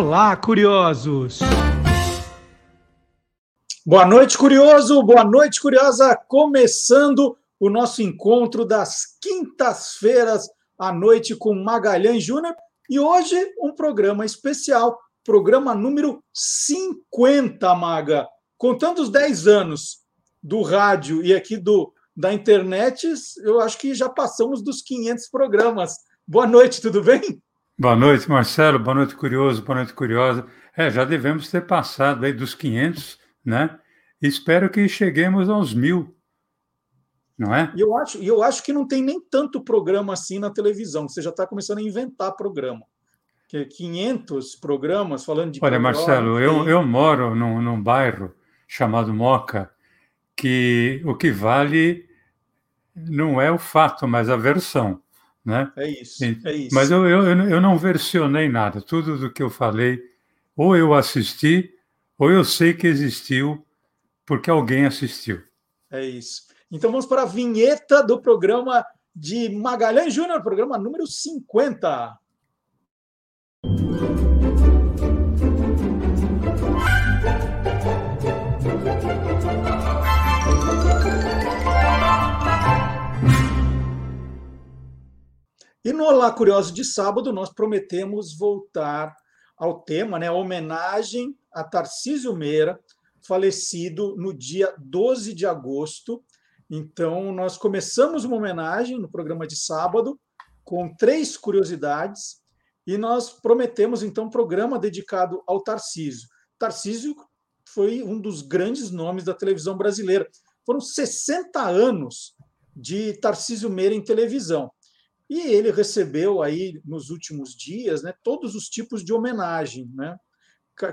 Olá, curiosos! Boa noite, curioso! Boa noite, curiosa! Começando o nosso encontro das quintas-feiras à noite com Magalhães Júnior e hoje um programa especial, programa número 50, Maga. Contando os 10 anos do rádio e aqui do da internet, eu acho que já passamos dos 500 programas. Boa noite, tudo bem? Boa noite, Marcelo. Boa noite, curioso. Boa noite, curiosa. É, já devemos ter passado aí dos 500, né? Espero que cheguemos aos mil, não é? E eu acho, eu acho que não tem nem tanto programa assim na televisão. Você já está começando a inventar programa. Que 500 programas falando de. Olha, Marcelo, eu, eu moro num, num bairro chamado Moca, que o que vale não é o fato, mas a versão. Né? É isso, é isso. Mas eu, eu, eu não versionei nada. Tudo do que eu falei, ou eu assisti, ou eu sei que existiu porque alguém assistiu. É isso. Então vamos para a vinheta do programa de Magalhães Júnior, programa número 50. E no Olá Curioso de sábado, nós prometemos voltar ao tema, né, a homenagem a Tarcísio Meira, falecido no dia 12 de agosto. Então, nós começamos uma homenagem no programa de sábado, com três curiosidades, e nós prometemos, então, um programa dedicado ao Tarcísio. Tarcísio foi um dos grandes nomes da televisão brasileira. Foram 60 anos de Tarcísio Meira em televisão. E ele recebeu aí nos últimos dias né, todos os tipos de homenagem, né?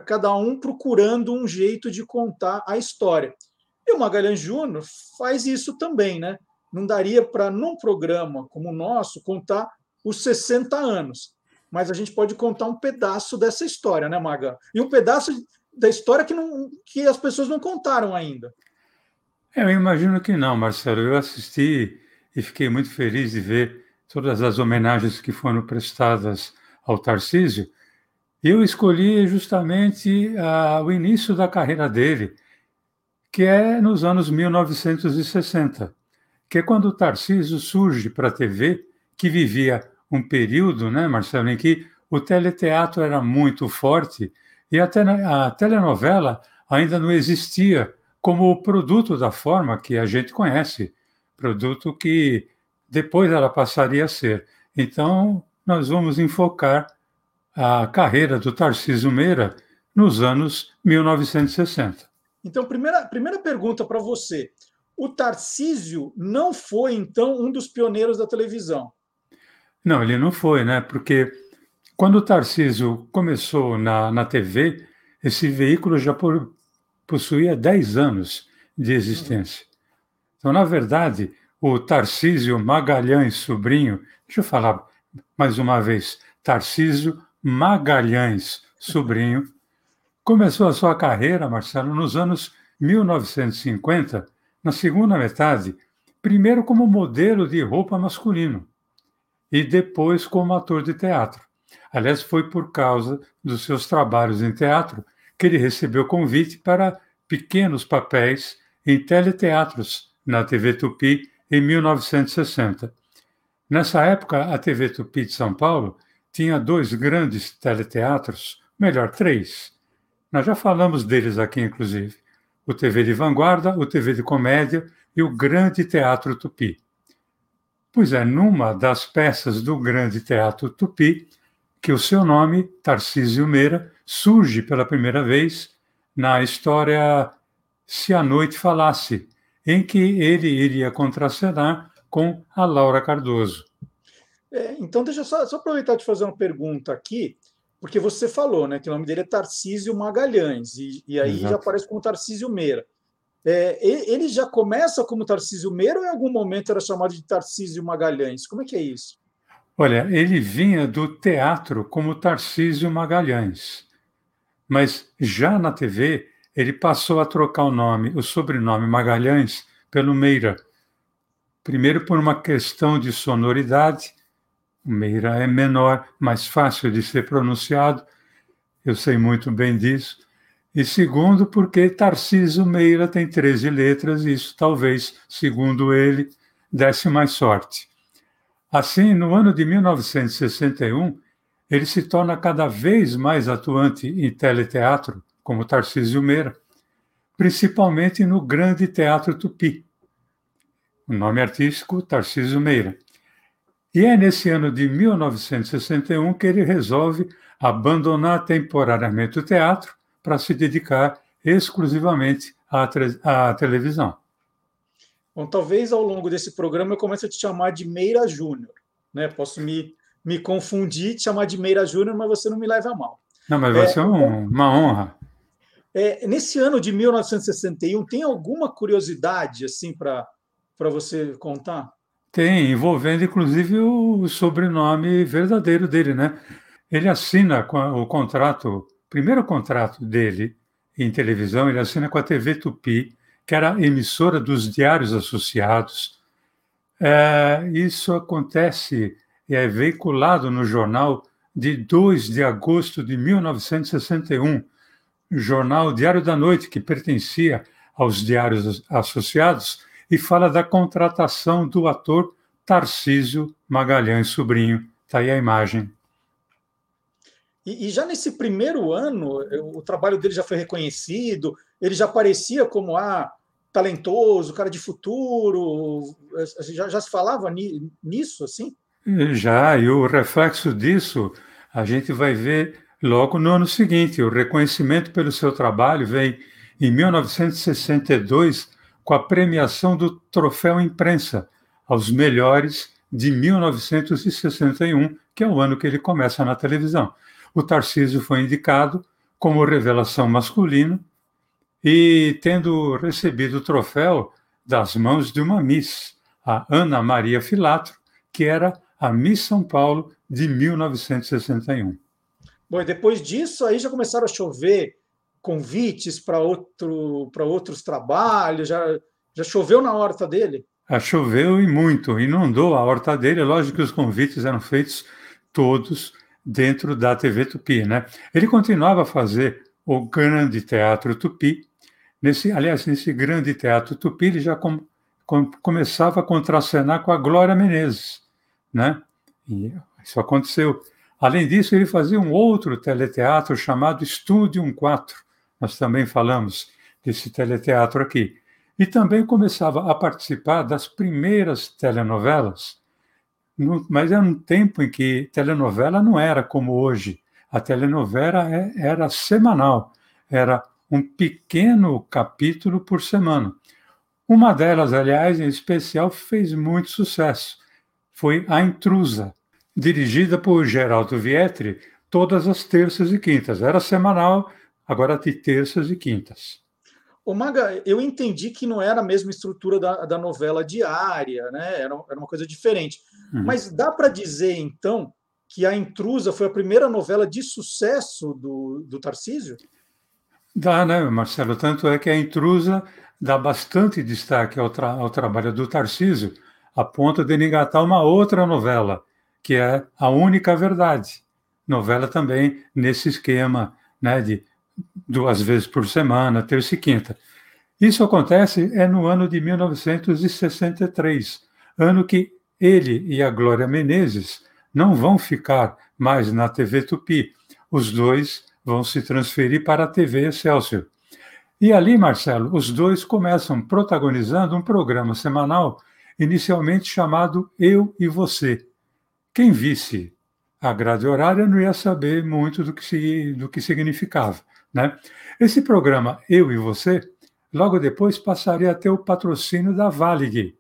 cada um procurando um jeito de contar a história. E o Magalhães Júnior faz isso também, né? Não daria para, num programa como o nosso, contar os 60 anos, mas a gente pode contar um pedaço dessa história, né, Maga? E um pedaço da história que, não, que as pessoas não contaram ainda. É, eu imagino que não, Marcelo. Eu assisti e fiquei muito feliz de ver todas as homenagens que foram prestadas ao Tarcísio, eu escolhi justamente ah, o início da carreira dele, que é nos anos 1960, que é quando o Tarcísio surge para a TV, que vivia um período, né, Marcelo, em que o teleteatro era muito forte e até a telenovela ainda não existia como produto da forma que a gente conhece, produto que depois ela passaria a ser. Então, nós vamos enfocar a carreira do Tarcísio Meira nos anos 1960. Então, primeira, primeira pergunta para você. O Tarcísio não foi, então, um dos pioneiros da televisão? Não, ele não foi, né? Porque quando o Tarcísio começou na, na TV, esse veículo já por, possuía 10 anos de existência. Então, na verdade, o Tarcísio Magalhães Sobrinho, deixa eu falar mais uma vez, Tarcísio Magalhães Sobrinho, começou a sua carreira, Marcelo, nos anos 1950, na segunda metade, primeiro como modelo de roupa masculino e depois como ator de teatro. Aliás, foi por causa dos seus trabalhos em teatro que ele recebeu convite para pequenos papéis em teleteatros na TV Tupi em 1960. Nessa época, a TV Tupi de São Paulo tinha dois grandes teleteatros, melhor, três. Nós já falamos deles aqui, inclusive. O TV de Vanguarda, o TV de Comédia e o Grande Teatro Tupi. Pois é, numa das peças do Grande Teatro Tupi, que o seu nome, Tarcísio Meira, surge pela primeira vez na história Se a Noite Falasse, em que ele iria contracenar com a Laura Cardoso. É, então, deixa eu só, só aproveitar de fazer uma pergunta aqui, porque você falou né, que o nome dele é Tarcísio Magalhães, e, e aí Exato. já aparece como Tarcísio Meira. É, ele já começa como Tarcísio Meira ou em algum momento era chamado de Tarcísio Magalhães? Como é que é isso? Olha, ele vinha do teatro como Tarcísio Magalhães, mas já na TV ele passou a trocar o nome, o sobrenome Magalhães, pelo Meira. Primeiro por uma questão de sonoridade, o Meira é menor, mais fácil de ser pronunciado, eu sei muito bem disso. E segundo, porque Tarcísio Meira tem 13 letras, e isso talvez, segundo ele, desse mais sorte. Assim, no ano de 1961, ele se torna cada vez mais atuante em teleteatro, como Tarcísio Meira, principalmente no Grande Teatro Tupi. O nome artístico, Tarcísio Meira. E é nesse ano de 1961 que ele resolve abandonar temporariamente o teatro para se dedicar exclusivamente à, à televisão. Bom, talvez ao longo desse programa eu comece a te chamar de Meira Júnior. Né? Posso me, me confundir, te chamar de Meira Júnior, mas você não me leva a mal. Não, mas vai é, ser um, uma honra. É, nesse ano de 1961, tem alguma curiosidade assim para você contar? Tem, envolvendo inclusive o sobrenome verdadeiro dele, né? Ele assina o contrato, primeiro contrato dele em televisão, ele assina com a TV Tupi, que era emissora dos Diários Associados. É, isso acontece e é veiculado no jornal de 2 de agosto de 1961, jornal Diário da Noite, que pertencia aos Diários Associados, e fala da contratação do ator Tarcísio Magalhães Sobrinho. Está aí a imagem. E, e, já nesse primeiro ano, o trabalho dele já foi reconhecido, ele já parecia como ah, talentoso, cara de futuro. Já, já se falava nisso, assim? Já, e o reflexo disso a gente vai ver logo no ano seguinte. O reconhecimento pelo seu trabalho vem em 1962 com a premiação do Troféu Imprensa aos melhores de 1961, que é o ano que ele começa na televisão. O Tarcísio foi indicado como revelação masculina e tendo recebido o troféu das mãos de uma Miss, a Ana Maria Filatro, que era a Miss São Paulo de 1961. Bom, e depois disso aí já começaram a chover convites para outro, outros trabalhos, já, já choveu na horta dele? Ah, choveu e muito, inundou a horta dele. Lógico que os convites eram feitos todos dentro da TV Tupi, né? Ele continuava a fazer o grande teatro Tupi. Nesse, aliás, nesse grande teatro Tupi, ele já com, com, começava a contracenar com a Glória Menezes, né? E isso aconteceu. Além disso, ele fazia um outro teleteatro chamado Estúdio 4. Nós também falamos desse teleteatro aqui. E também começava a participar das primeiras telenovelas, mas era um tempo em que telenovela não era como hoje. A telenovela é, era semanal, era um pequeno capítulo por semana. Uma delas, aliás, em especial, fez muito sucesso. Foi A Intrusa, dirigida por Geraldo Vietri, todas as terças e quintas. Era semanal, agora de terças e quintas. O Maga, eu entendi que não era a mesma estrutura da, da novela diária, né? Era, era uma coisa diferente. Uhum. Mas dá para dizer, então, que A Intrusa foi a primeira novela de sucesso do, do Tarcísio? Dá, né, Marcelo? Tanto é que A Intrusa dá bastante destaque ao, tra ao trabalho do Tarcísio, a ponto de engatar uma outra novela, que é A Única Verdade. Novela também nesse esquema né, de duas vezes por semana, terça e quinta. Isso acontece é no ano de 1963, ano que ele e a Glória Menezes não vão ficar mais na TV Tupi. Os dois vão se transferir para a TV Excelsior. E ali, Marcelo, os dois começam protagonizando um programa semanal, inicialmente chamado Eu e Você. Quem visse a grade horária não ia saber muito do que, do que significava. Né? Esse programa Eu e Você, logo depois passaria a ter o patrocínio da Valig,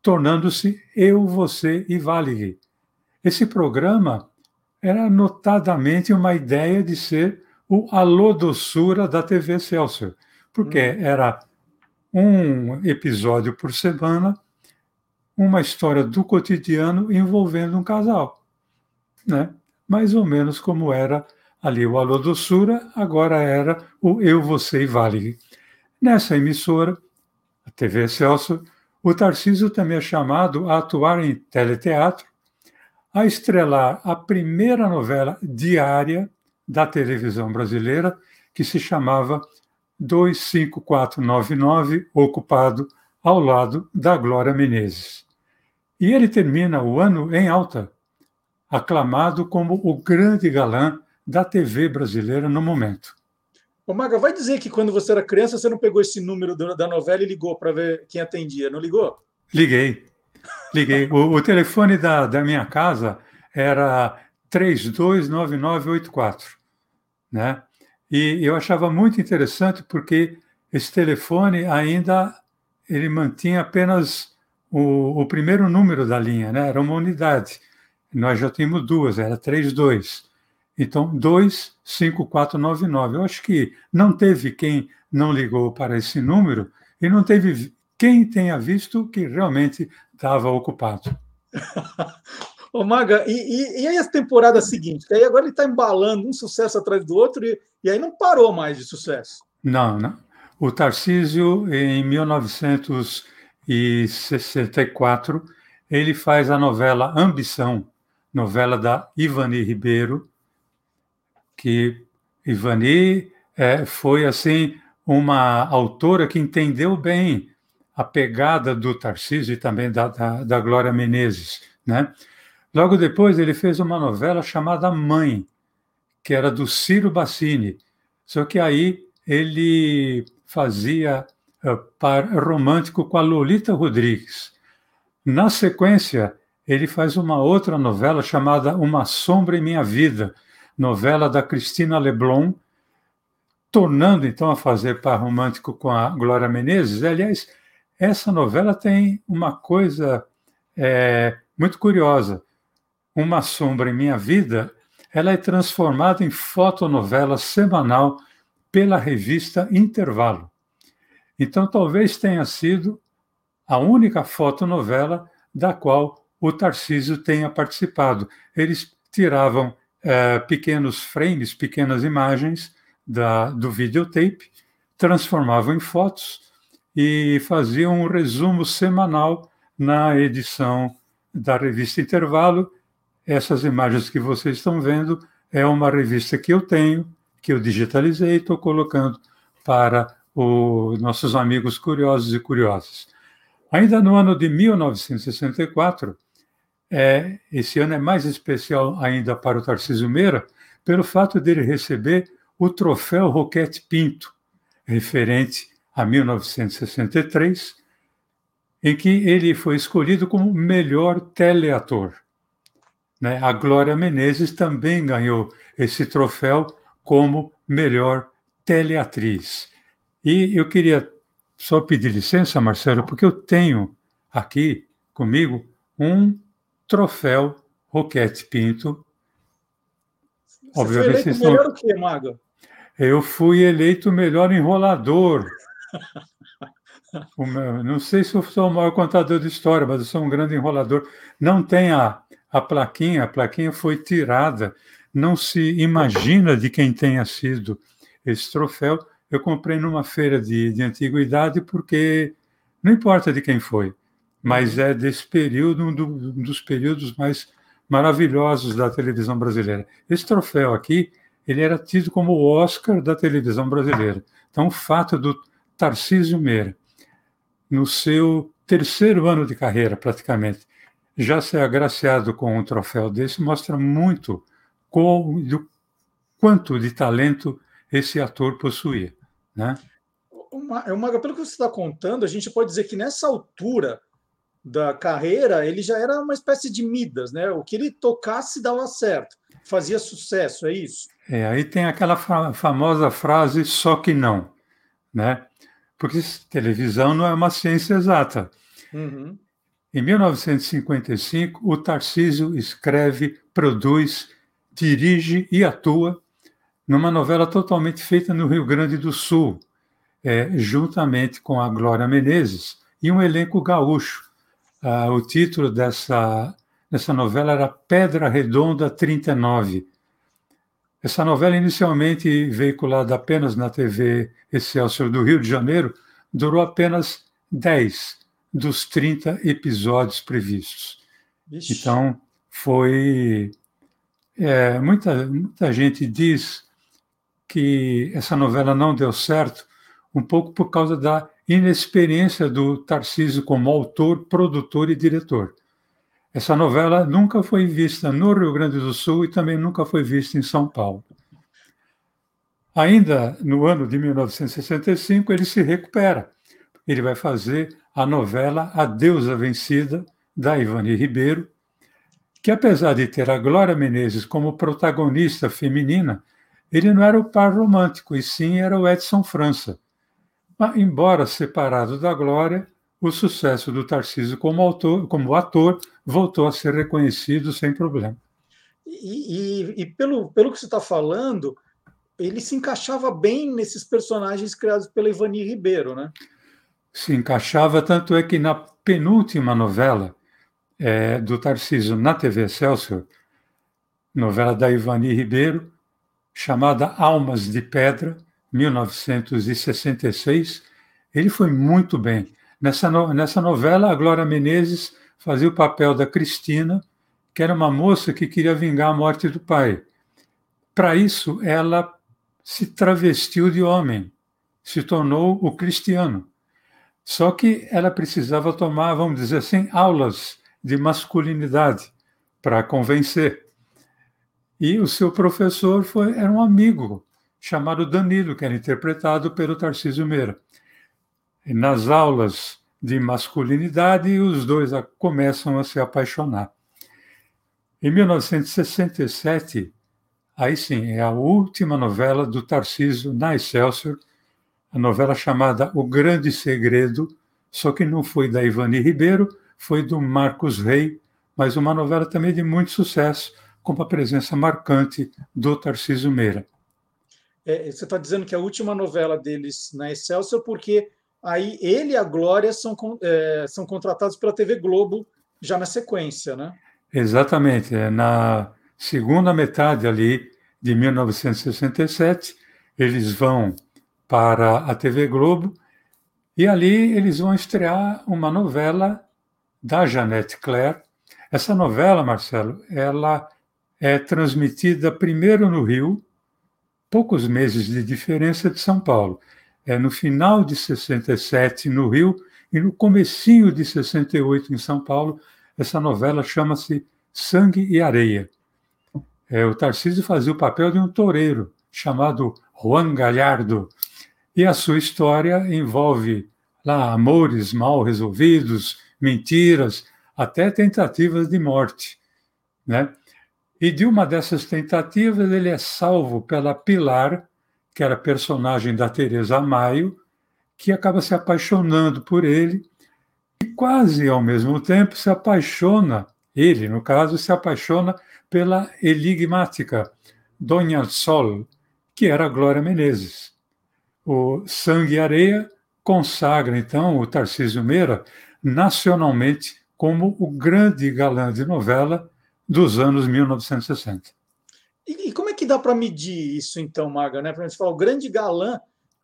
tornando-se Eu, Você e Valig. Esse programa era notadamente uma ideia de ser o Alô Doçura da TV Celso, porque hum. era um episódio por semana, uma história do cotidiano envolvendo um casal, né? Mais ou menos como era ali o Alô Doçura, agora era o Eu, Você e Vale. Nessa emissora, a TV Celso, o Tarcísio também é chamado a atuar em teleteatro, a estrelar a primeira novela diária da televisão brasileira, que se chamava 25499, ocupado ao lado da Glória Menezes. E ele termina o ano em alta, aclamado como o grande galã da TV brasileira no momento. Ô Maga, vai dizer que quando você era criança você não pegou esse número da novela e ligou para ver quem atendia, não ligou? Liguei. Liguei. O, o telefone da, da minha casa era 329984, né? E eu achava muito interessante porque esse telefone ainda ele mantinha apenas o, o primeiro número da linha, né? Era uma unidade. Nós já tínhamos duas, era 32. Então, 25499. Eu acho que não teve quem não ligou para esse número e não teve quem tenha visto que realmente estava ocupado. Ô Maga, e, e, e, aí as temporadas seguintes? Aí agora ele está embalando um sucesso atrás do outro e, e aí não parou mais de sucesso. Não, não. O Tarcísio, em 1964, ele faz a novela Ambição, novela da Ivani Ribeiro, que Ivani é, foi assim uma autora que entendeu bem a pegada do Tarcísio e também da, da, da Glória Menezes, né? Logo depois, ele fez uma novela chamada Mãe, que era do Ciro Bassini. Só que aí ele fazia par romântico com a Lolita Rodrigues. Na sequência, ele faz uma outra novela chamada Uma Sombra em Minha Vida, novela da Cristina Leblon, tornando então a fazer par romântico com a Glória Menezes. Aliás, essa novela tem uma coisa é, muito curiosa. Uma Sombra em Minha Vida, ela é transformada em fotonovela semanal pela revista Intervalo. Então, talvez tenha sido a única fotonovela da qual o Tarcísio tenha participado. Eles tiravam é, pequenos frames, pequenas imagens da, do videotape, transformavam em fotos e faziam um resumo semanal na edição da revista Intervalo essas imagens que vocês estão vendo é uma revista que eu tenho, que eu digitalizei e estou colocando para os nossos amigos curiosos e curiosas. Ainda no ano de 1964, é, esse ano é mais especial ainda para o Tarcísio Meira, pelo fato dele receber o troféu Roquete Pinto, referente a 1963, em que ele foi escolhido como melhor teleator. Né? A Glória Menezes também ganhou esse troféu como melhor teleatriz. E eu queria só pedir licença, Marcelo, porque eu tenho aqui comigo um troféu Roquete Pinto. Você Obviamente, foi eleito melhor o quê, Mago? Eu fui eleito melhor enrolador. meu, não sei se eu sou o maior contador de história, mas eu sou um grande enrolador. Não tem a, a plaquinha, a plaquinha foi tirada, não se imagina de quem tenha sido esse troféu. Eu comprei numa feira de, de antiguidade porque não importa de quem foi, mas uhum. é desse período, um, do, um dos períodos mais maravilhosos da televisão brasileira. Esse troféu aqui, ele era tido como o Oscar da televisão brasileira. Então, o fato do Tarcísio Meira, no seu terceiro ano de carreira, praticamente, já ser agraciado com um troféu desse mostra muito com, do quanto de talento esse ator possuía. Né? Maga, pelo que você está contando, a gente pode dizer que nessa altura da carreira ele já era uma espécie de Midas, né? O que ele tocasse dava certo, fazia sucesso, é isso? É, aí tem aquela famosa frase só que não, né? Porque televisão não é uma ciência exata. Uhum. Em 1955, o Tarcísio escreve, produz, dirige e atua numa novela totalmente feita no Rio Grande do Sul, é, juntamente com a Glória Menezes e um elenco gaúcho. Ah, o título dessa, dessa novela era Pedra Redonda 39. Essa novela, inicialmente veiculada apenas na TV Excelsior do Rio de Janeiro, durou apenas 10 dos 30 episódios previstos. Então, foi. é, muita, muita gente diz que essa novela não deu certo um pouco por causa da inexperiência do Tarcísio como autor, produtor e diretor. Essa novela nunca foi vista no Rio Grande do Sul e também nunca foi vista em São Paulo. Ainda no ano de 1965, ele se recupera. Ele vai fazer a novela A Deusa Vencida, da Ivani Ribeiro, que apesar de ter a Glória Menezes como protagonista feminina, ele não era o par romântico, e sim era o Edson França. Mas, embora separado da Glória, o sucesso do Tarcísio como, autor, como ator voltou a ser reconhecido sem problema. E, e, e pelo, pelo que você está falando, ele se encaixava bem nesses personagens criados pela Ivani Ribeiro, né? Se encaixava, tanto é que na penúltima novela é, do Tarcísio na TV Excelsior, novela da Ivani Ribeiro, chamada Almas de Pedra, 1966, ele foi muito bem. Nessa, no, nessa novela, a Glória Menezes fazia o papel da Cristina, que era uma moça que queria vingar a morte do pai. Para isso, ela se travestiu de homem, se tornou o cristiano. Só que ela precisava tomar, vamos dizer assim, aulas de masculinidade para convencer. E o seu professor foi, era um amigo chamado Danilo, que era interpretado pelo Tarcísio Meira. E nas aulas de masculinidade, os dois começam a se apaixonar. Em 1967, Aí sim, é a última novela do Tarcísio na Excelsior, a novela chamada O Grande Segredo, só que não foi da Ivani Ribeiro, foi do Marcos Rey, mas uma novela também de muito sucesso, com a presença marcante do Tarcísio Meira. É, você está dizendo que a última novela deles na Excelsior, porque aí ele e a Glória são, é, são contratados pela TV Globo já na sequência, né? Exatamente. É na segunda metade ali de 1967, eles vão para a TV Globo e ali eles vão estrear uma novela da Janete Claire. Essa novela, Marcelo, ela é transmitida primeiro no Rio, poucos meses de diferença de São Paulo. É no final de 67 no Rio e no comecinho de 68 em São Paulo. Essa novela chama-se Sangue e Areia é, o Tarcísio fazia o papel de um toureiro chamado Juan Galhardo. E a sua história envolve lá amores mal resolvidos, mentiras, até tentativas de morte. Né? E de uma dessas tentativas, ele é salvo pela Pilar, que era personagem da Teresa Maio, que acaba se apaixonando por ele e quase ao mesmo tempo se apaixona, ele, no caso, se apaixona pela enigmática Dona Sol, que era Glória Menezes. O Sangue e Areia consagra, então, o Tarcísio Meira nacionalmente como o grande galã de novela dos anos 1960. E, e como é que dá para medir isso, então, Maga? Né? Para a gente falar, o grande galã,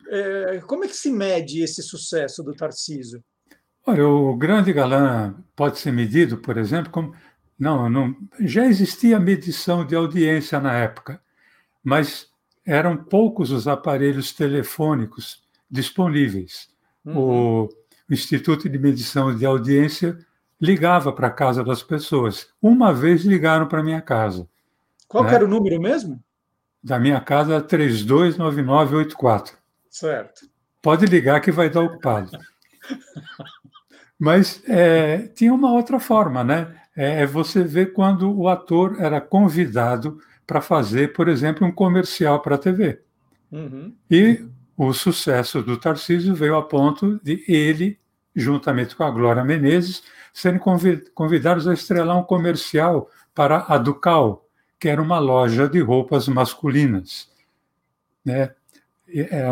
é, como é que se mede esse sucesso do Tarcísio? Olha, o grande galã pode ser medido, por exemplo, como não, não, já existia medição de audiência na época, mas eram poucos os aparelhos telefônicos disponíveis. Uhum. O Instituto de Medição de Audiência ligava para a casa das pessoas. Uma vez ligaram para minha casa. Qual né? era o número mesmo? Da minha casa, 329984. Certo. Pode ligar que vai estar ocupado. Mas é, tinha uma outra forma, né? É, é você vê quando o ator era convidado para fazer, por exemplo, um comercial para a TV. Uhum. E o sucesso do Tarcísio veio a ponto de ele, juntamente com a Glória Menezes, serem convidados a estrelar um comercial para a Ducal, que era uma loja de roupas masculinas. Né?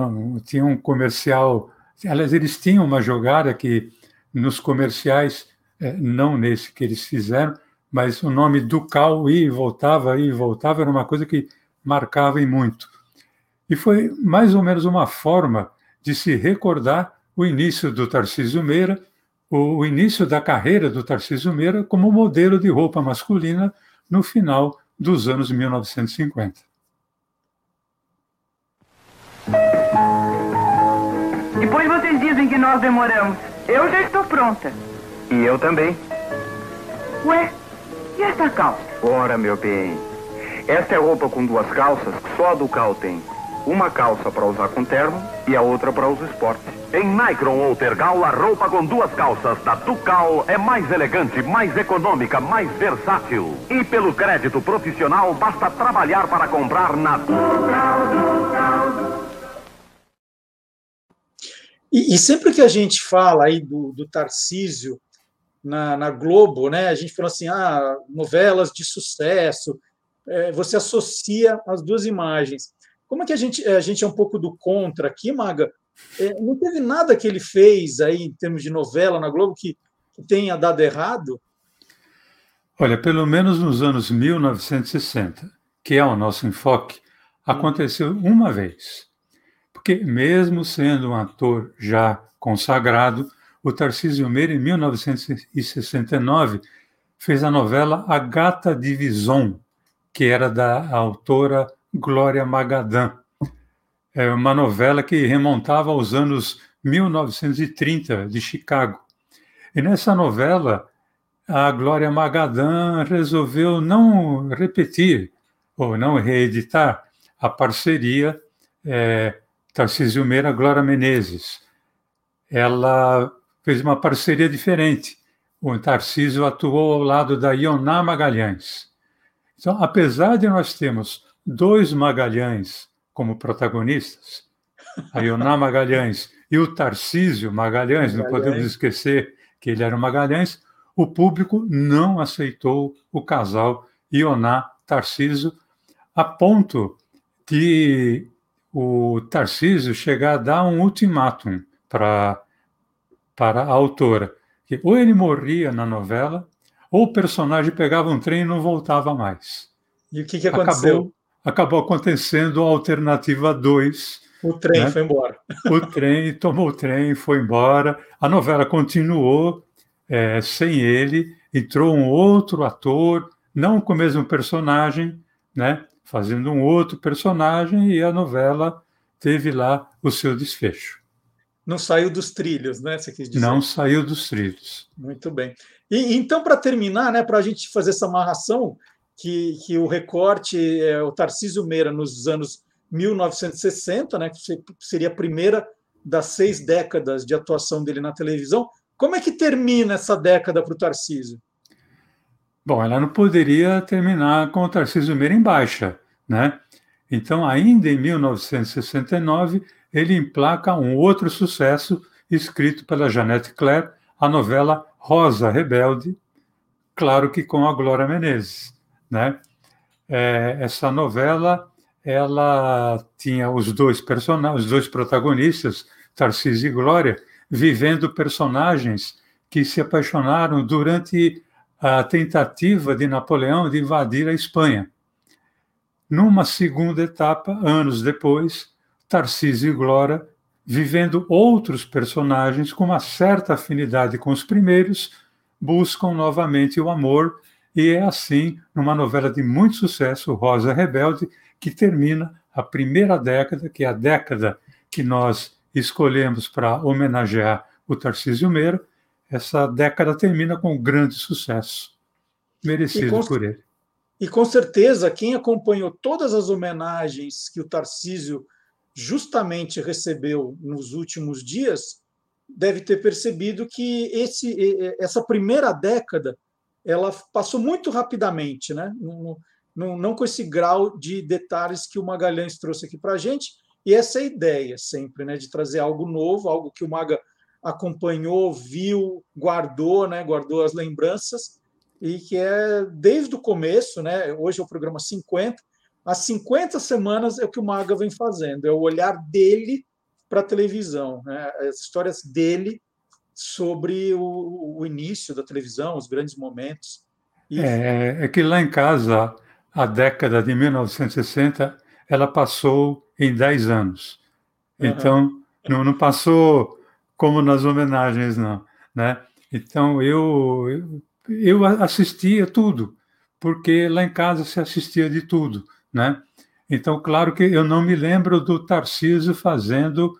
Um, tinha um comercial. Aliás, eles tinham uma jogada que nos comerciais é, não nesse que eles fizeram, mas o nome Ducal ia e voltava, ia e voltava, era uma coisa que marcava em muito. E foi mais ou menos uma forma de se recordar o início do Tarcísio Meira, o, início da carreira do Tarcísio Meira como modelo de roupa masculina no final dos anos 1950. Depois vocês dizem que nós demoramos. Eu já estou pronta. E eu também. Ué, e essa calça? Ora, meu bem. Esta é roupa com duas calças que só a Ducal tem. Uma calça para usar com terno e a outra para os esportes. Em Micron ou Tergal, a roupa com duas calças da Ducal é mais elegante, mais econômica, mais versátil. E pelo crédito profissional, basta trabalhar para comprar na Ducal. E, e sempre que a gente fala aí do, do Tarcísio na, na, Globo, né, a gente fala assim, ah, novelas de sucesso, é, você associa as duas imagens. Como é que a gente, a gente é um pouco do contra aqui, Maga? É, não teve nada que ele fez aí em termos de novela na Globo que, que tenha dado errado? Olha, pelo menos nos anos 1960, que é o nosso enfoque, aconteceu uma vez. Porque, mesmo sendo um ator já consagrado, o Tarcísio Meira, em 1969, fez a novela A Gata de Vison, que era da autora Glória Magadã. É uma novela que remontava aos anos 1930 de Chicago. E nessa novela, a Glória Magadã resolveu não repetir ou não reeditar a parceria é, Tarcísio Meira Glória Menezes. Ela fez uma parceria diferente. O Tarcísio atuou ao lado da Ioná Magalhães. Então, apesar de nós termos dois Magalhães como protagonistas, a Ioná Magalhães e o Tarcísio Magalhães, Magalhães, não podemos esquecer que ele era o Magalhães, o público não aceitou o casal Ioná Tarcísio, a ponto de o Tarcísio chegar a dar um ultimátum para para a autora, que ou ele morria na novela, ou o personagem pegava um trem e não voltava mais. E o que, que aconteceu? Acabou, acabou acontecendo a alternativa 2. O trem né? foi embora. O trem tomou o trem, foi embora. A novela continuou é, sem ele. Entrou um outro ator, não com o mesmo personagem, né? fazendo um outro personagem, e a novela teve lá o seu desfecho. Não saiu dos trilhos, né? Você quis dizer. Não saiu dos trilhos. Muito bem. E então, para terminar, né, para a gente fazer essa amarração, que, que o recorte é o Tarcísio Meira nos anos 1960, né, que seria a primeira das seis décadas de atuação dele na televisão. Como é que termina essa década para o Tarcísio? Bom, ela não poderia terminar com o Tarcísio Meira em baixa, né? Então, ainda em 1969, ele emplaca um outro sucesso escrito pela Janete Claire, a novela Rosa Rebelde, claro que com a Glória Menezes né? É, essa novela ela tinha os dois personagens, os dois protagonistas, Tarcísio e Glória, vivendo personagens que se apaixonaram durante a tentativa de Napoleão de invadir a Espanha. Numa segunda etapa, anos depois, Tarcísio e Glória, vivendo outros personagens com uma certa afinidade com os primeiros, buscam novamente o amor e é assim, numa novela de muito sucesso, Rosa Rebelde, que termina a primeira década, que é a década que nós escolhemos para homenagear o Tarcísio Meira. Essa década termina com um grande sucesso, merecido com, por ele. E com certeza, quem acompanhou todas as homenagens que o Tarcísio justamente recebeu nos últimos dias, deve ter percebido que esse, essa primeira década ela passou muito rapidamente, né? Não, não, não, com esse grau de detalhes que o Magalhães trouxe aqui para a gente. E essa é a ideia sempre, né? De trazer algo novo, algo que o Maga acompanhou, viu, guardou, né? Guardou as lembranças e que é desde o começo, né? Hoje é o programa 50. Há 50 semanas é o que o Maga vem fazendo, é o olhar dele para a televisão, né? as histórias dele sobre o, o início da televisão, os grandes momentos. E... É, é que lá em casa, a década de 1960, ela passou em 10 anos. Uhum. Então, não, não passou como nas homenagens, não. Né? Então, eu, eu, eu assistia tudo, porque lá em casa se assistia de tudo, né? Então, claro que eu não me lembro do Tarcísio fazendo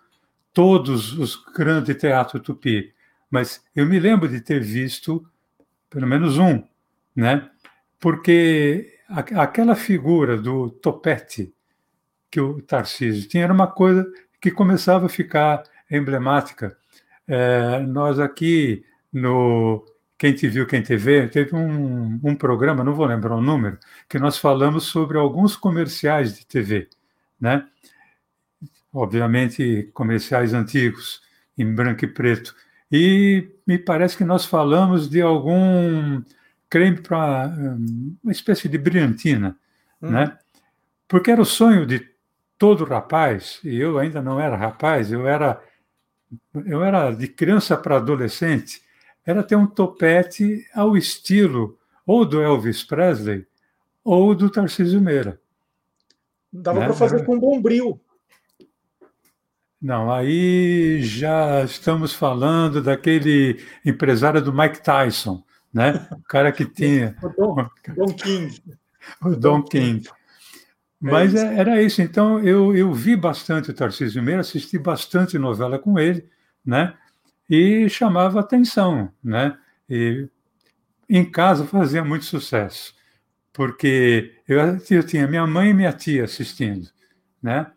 todos os grandes teatros tupi, mas eu me lembro de ter visto pelo menos um, né? Porque aquela figura do topete que o Tarcísio tinha era uma coisa que começava a ficar emblemática. É, nós aqui no Quem Te Viu, Quem Te Vê, teve um, um programa, não vou lembrar o número, que nós falamos sobre alguns comerciais de TV, né? Obviamente, comerciais antigos, em branco e preto. E me parece que nós falamos de algum creme para hum, uma espécie de brilhantina, hum. né? Porque era o sonho de todo rapaz, e eu ainda não era rapaz, eu era eu era de criança para adolescente, era ter um topete ao estilo ou do Elvis Presley ou do Tarcísio Meira. Dava né? para fazer com bombril. Não, aí já estamos falando daquele empresário do Mike Tyson, né? O cara que tinha. o Don, Don King. O Don King. Mas é era isso. Então, eu, eu vi bastante o Tarcísio Meira, assisti bastante novela com ele, né? E chamava atenção, né? E em casa fazia muito sucesso, porque eu, eu tinha minha mãe e minha tia assistindo, né?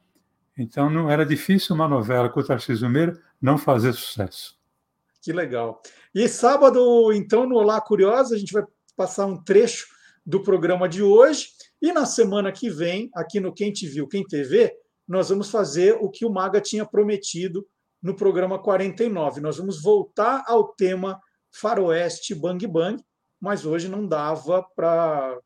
Então, não era difícil uma novela com o Tarcísio Meira não fazer sucesso. Que legal. E sábado, então, no Olá Curiosa, a gente vai passar um trecho do programa de hoje e na semana que vem, aqui no Quem Te Viu, Quem TV, nós vamos fazer o que o Maga tinha prometido no programa 49. Nós vamos voltar ao tema Faroeste Bang Bang, mas hoje não dava para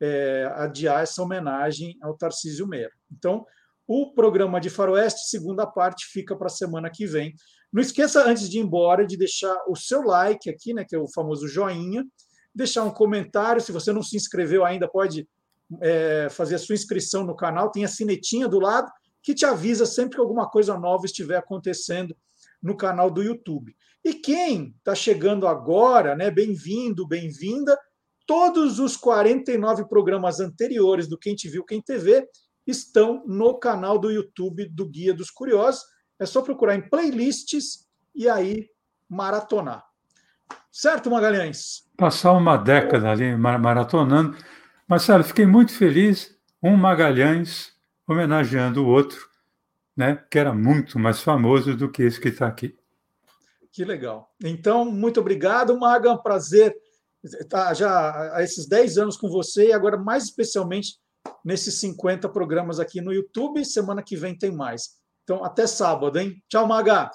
é, adiar essa homenagem ao Tarcísio Meira. Então, o programa de Faroeste, segunda parte, fica para a semana que vem. Não esqueça, antes de ir embora, de deixar o seu like aqui, né, que é o famoso joinha, deixar um comentário. Se você não se inscreveu ainda, pode é, fazer a sua inscrição no canal, tem a sinetinha do lado que te avisa sempre que alguma coisa nova estiver acontecendo no canal do YouTube. E quem está chegando agora, né, bem-vindo, bem-vinda. Todos os 49 programas anteriores do Quem Te Viu, Quem TV estão no canal do YouTube do Guia dos Curiosos. É só procurar em playlists e aí maratonar. Certo, Magalhães? Passar uma década ali maratonando Marcelo, fiquei muito feliz, um Magalhães homenageando o outro, né, que era muito mais famoso do que esse que está aqui. Que legal. Então, muito obrigado, Maga. É um prazer estar já há esses 10 anos com você e agora, mais especialmente, nesses 50 programas aqui no YouTube. Semana que vem tem mais. Então, até sábado, hein? Tchau, Maga.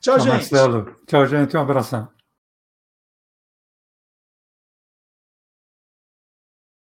Tchau, Tchau gente. Marcelo. Tchau, gente. Um abração.